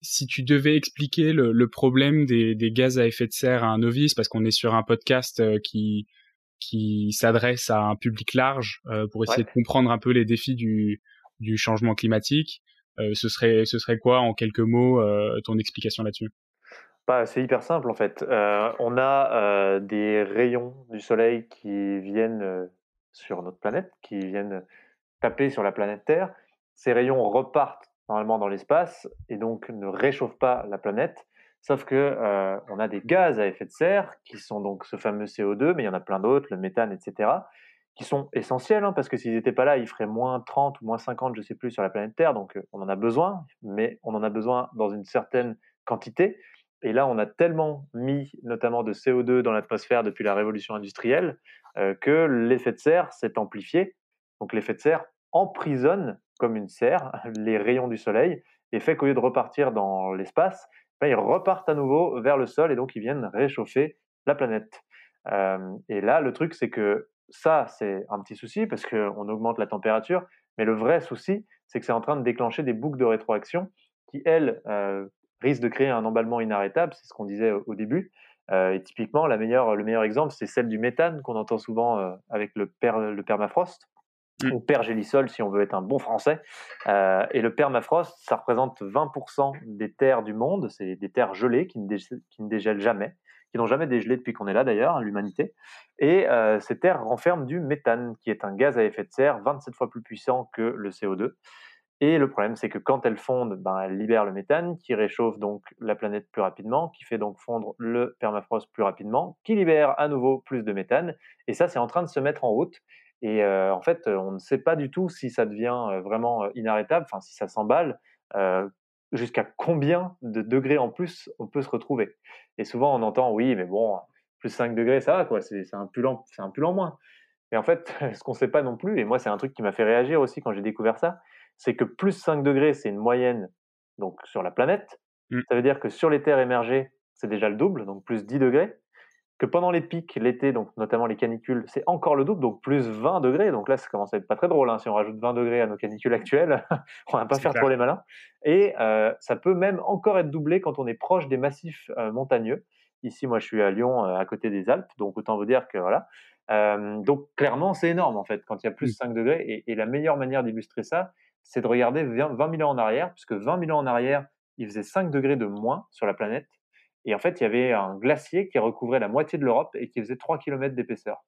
Si tu devais expliquer le, le problème des, des, gaz à effet de serre à un novice, parce qu'on est sur un podcast qui, qui s'adresse à un public large euh, pour essayer de comprendre un peu les défis du, du changement climatique. Euh, ce serait ce serait quoi en quelques mots euh, ton explication là-dessus? Bah, c'est hyper simple en fait. Euh, on a des rayons du soleil qui viennent sur notre planète, qui viennent taper sur la planète Terre. Ces rayons repartent normalement dans l'espace et donc ne réchauffent pas la planète. Sauf que on a des gaz à effet de serre qui sont donc ce fameux CO2, mais il y en a plein d'autres, le méthane, etc qui sont essentiels, hein, parce que s'ils n'étaient pas là, il ferait moins 30 ou moins 50, je ne sais plus, sur la planète Terre. Donc euh, on en a besoin, mais on en a besoin dans une certaine quantité. Et là, on a tellement mis notamment de CO2 dans l'atmosphère depuis la révolution industrielle euh, que l'effet de serre s'est amplifié. Donc l'effet de serre emprisonne comme une serre [LAUGHS] les rayons du soleil et fait qu'au lieu de repartir dans l'espace, ben, ils repartent à nouveau vers le sol et donc ils viennent réchauffer la planète. Et là, le truc, c'est que ça, c'est un petit souci parce qu'on augmente la température, mais le vrai souci, c'est que c'est en train de déclencher des boucles de rétroaction qui, elles, euh, risquent de créer un emballement inarrêtable, c'est ce qu'on disait au, début, et typiquement, le meilleur exemple, c'est celle du méthane qu'on entend souvent avec le permafrost. Ou pergélisol si on veut être un bon français. Euh, et le permafrost, ça représente 20% des terres du monde, c'est des terres gelées qui ne, dégèlent jamais, qui n'ont jamais dégelé depuis qu'on est là d'ailleurs, l'humanité. Et euh, ces terres renferment du méthane, qui est un gaz à effet de serre 27 fois plus puissant que le CO2. Et le problème, c'est que quand elles fondent, ben, elles libèrent le méthane, qui réchauffe donc la planète plus rapidement, qui fait donc fondre le permafrost plus rapidement, qui libère à nouveau plus de méthane. Et ça, c'est en train de se mettre en route. Et en fait, on ne sait pas du tout si ça devient vraiment inarrêtable, enfin si ça s'emballe, jusqu'à combien de degrés en plus on peut se retrouver. Et souvent, on entend, oui, mais bon, plus 5 degrés, ça va, quoi, c'est un pull en, c'est un en moins. Mais en fait, [LAUGHS] ce qu'on ne sait pas non plus, et moi, c'est un truc qui m'a fait réagir aussi quand j'ai découvert ça, c'est que plus 5 degrés, c'est une moyenne donc sur la planète. Mmh. Ça veut dire que sur les terres émergées, c'est déjà le double, donc plus 10 degrés que pendant les pics, l'été, donc notamment les canicules, c'est encore le double, donc plus 20 degrés. Donc là, ça commence à être pas très drôle. Hein. Si on rajoute 20 degrés à nos canicules actuelles, [LAUGHS] on va pas faire trop les malins. Et euh, ça peut même encore être doublé quand on est proche des massifs euh, montagneux. Ici, moi, je suis à Lyon, euh, à côté des Alpes, donc autant vous dire que voilà. donc clairement, c'est énorme en fait quand il y a plus 5 mmh. degrés. Et, et, la meilleure manière d'illustrer ça, c'est de regarder 20 000 ans en arrière, puisque 20 000 ans en arrière, il faisait 5 degrés de moins sur la planète et en fait, il y avait un glacier qui recouvrait la moitié de l'Europe et qui faisait 3 km d'épaisseur.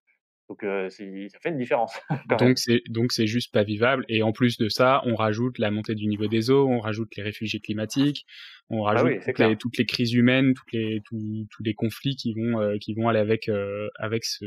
Donc euh, ça fait une différence. [LAUGHS] donc c'est donc c'est juste pas vivable et en plus de ça, on rajoute la montée du niveau des eaux, on rajoute les réfugiés climatiques, on ah rajoute toutes, les, crises humaines, toutes les tous, tous les conflits qui vont euh, qui vont aller avec euh, avec ce,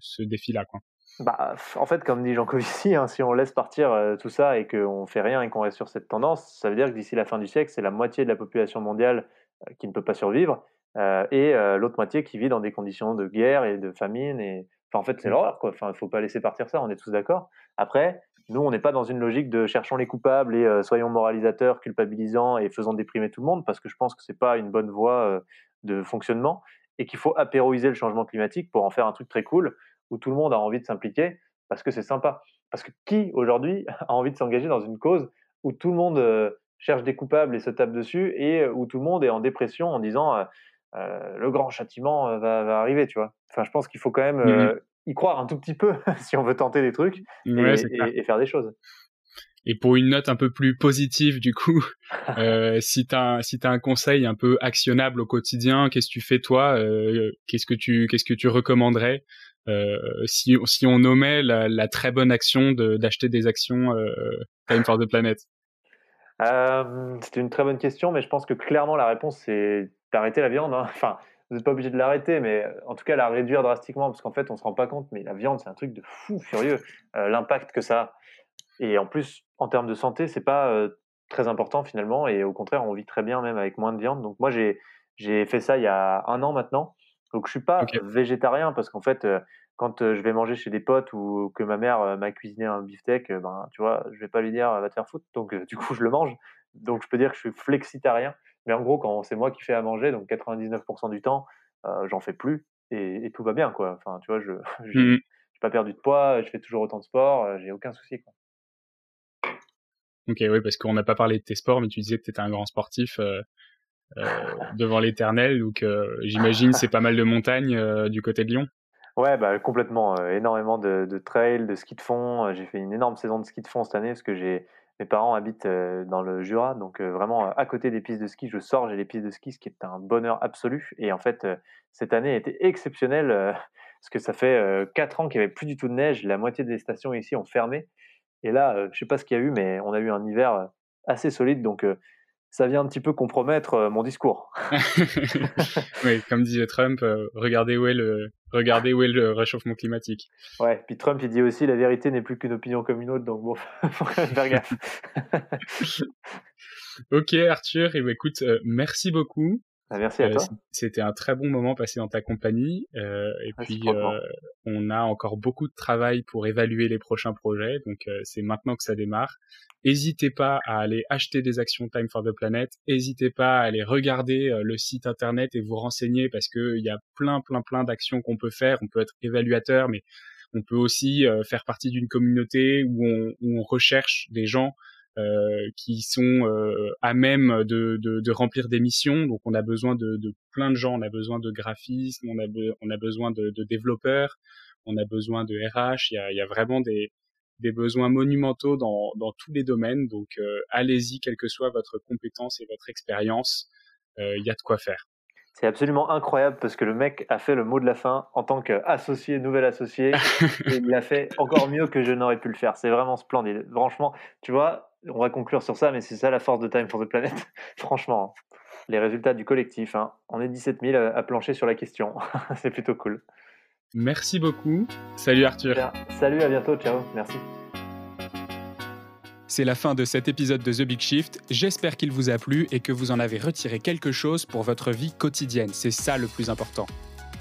ce défi là quoi. Bah, en fait, comme dit Jean Covici, hein, si on laisse partir tout ça et qu'on fait rien et qu'on reste sur cette tendance, ça veut dire que d'ici la fin du siècle, c'est la moitié de la population mondiale qui ne peut pas survivre, euh, et euh, l'autre moitié qui vit dans des conditions de guerre et de famine. Et... Enfin, en fait, c'est mmh. l'horreur, quoi. Enfin, il faut pas laisser partir ça, on est tous d'accord. Après, nous, on n'est pas dans une logique de cherchons les coupables et soyons moralisateurs, culpabilisants et faisons déprimer tout le monde, parce que je pense que c'est pas une bonne voie de fonctionnement et qu'il faut apéroiser le changement climatique pour en faire un truc très cool où tout le monde a envie de s'impliquer parce que c'est sympa. Parce que qui aujourd'hui [LAUGHS] a envie de s'engager dans une cause où tout le monde cherche des coupables et se tape dessus, et euh, où tout le monde est en dépression en disant euh, euh, le grand châtiment va, arriver, tu vois. Enfin, je pense qu'il faut quand même mmh y croire un tout petit peu [LAUGHS] si on veut tenter des trucs et, faire des choses. Et pour une note un peu plus positive, du coup, [LAUGHS] si tu as, si un conseil un peu actionnable au quotidien, qu'est-ce que tu fais toi Qu'est-ce que tu qu'est-ce que tu recommanderais si, si on nommait la, très bonne action d'acheter des actions Time for the Planet? Euh, C'était une très bonne question, mais je pense que clairement la réponse c'est d'arrêter la viande. Hein. [LAUGHS] Enfin, vous n'êtes pas obligé de l'arrêter, mais en tout cas la réduire drastiquement, parce qu'en fait on se rend pas compte, mais la viande c'est un truc de fou furieux, euh, l'impact que ça a. Et en plus, en termes de santé, c'est pas euh, très important finalement, et au contraire on vit très bien même avec moins de viande. Donc moi j'ai fait ça il y a un an maintenant. Donc je suis pas végétarien parce qu'en fait, euh, quand je vais manger chez des potes ou que ma mère m'a cuisiné un beefsteak, ben tu vois, je vais pas lui dire va te faire foutre. Donc du coup je le mange. Donc je peux dire que je suis flexitarien. Mais en gros quand c'est moi qui fais à manger, donc 99% du temps, j'en fais plus et, tout va bien quoi. Enfin tu vois, je [LAUGHS] n'ai mmh pas perdu de poids, je fais toujours autant de sport, j'ai aucun souci quoi. Ok, oui, parce qu'on n'a pas parlé de tes sports, mais tu disais que tu étais un grand sportif. Euh, devant l'éternel. Donc euh, j'imagine c'est pas mal de montagnes euh, du côté de Lyon. Ouais, bah, complètement. énormément de, de trails, de ski de fond. J'ai fait une énorme saison de ski de fond cette année parce que j'ai mes parents habitent dans le Jura, donc vraiment à côté des pistes de ski. Je sors, j'ai les pistes de ski, ce qui est un bonheur absolu. Et en fait, cette année a été exceptionnelle [LAUGHS] parce que ça fait 4 ans qu'il n'y avait plus du tout de neige. La moitié des stations ici ont fermé. Et là, je sais pas ce qu'il y a eu, mais on a eu un hiver assez solide. Donc ça vient un petit peu compromettre euh, mon discours. [LAUGHS] oui, comme disait Trump, euh, regardez où est le regardez où est le réchauffement climatique. Ouais, puis Trump il dit aussi la vérité n'est plus qu'une opinion comme une autre, donc bon, [LAUGHS] faut quand même faire gaffe. [LAUGHS] ok Arthur, et ben, écoute, euh, merci beaucoup. Bah, merci à toi. C'était un très bon moment passé dans ta compagnie. et puis, on a encore beaucoup de travail pour évaluer les prochains projets. Donc, c'est maintenant que ça démarre. N'hésitez pas à aller acheter des actions Time for the Planet. N'hésitez pas à aller regarder euh, le site internet et vous renseigner parce que il y a plein, plein, plein d'actions qu'on peut faire. On peut être évaluateur, mais on peut aussi euh, faire partie d'une communauté où on, où on, recherche des gens qui sont à même de, de, de, remplir des missions. Donc on a besoin de, de, plein de gens, on a besoin de graphistes, on a, on a besoin de, développeurs, on a besoin de RH. Il y a, il y a vraiment des, des besoins monumentaux dans, dans tous les domaines. Donc allez-y, quelle que soit votre compétence et votre expérience, il y a de quoi faire. C'est absolument incroyable parce que le mec a fait le mot de la fin en tant qu'associé, nouvel associé. [LAUGHS] et il l'a fait encore mieux que je n'aurais pu le faire. C'est vraiment splendide. Franchement, tu vois, on va conclure sur ça, mais c'est ça la force de Time for the Planet. [LAUGHS] Franchement, les résultats du collectif. Hein. On est 17 000 à plancher sur la question. [LAUGHS] c'est plutôt cool. Merci beaucoup. Salut Arthur. Salut, à bientôt. Ciao. Merci. C'est la fin de cet épisode de The Big Shift. J'espère qu'il vous a plu et que vous en avez retiré quelque chose pour votre vie quotidienne. C'est ça le plus important.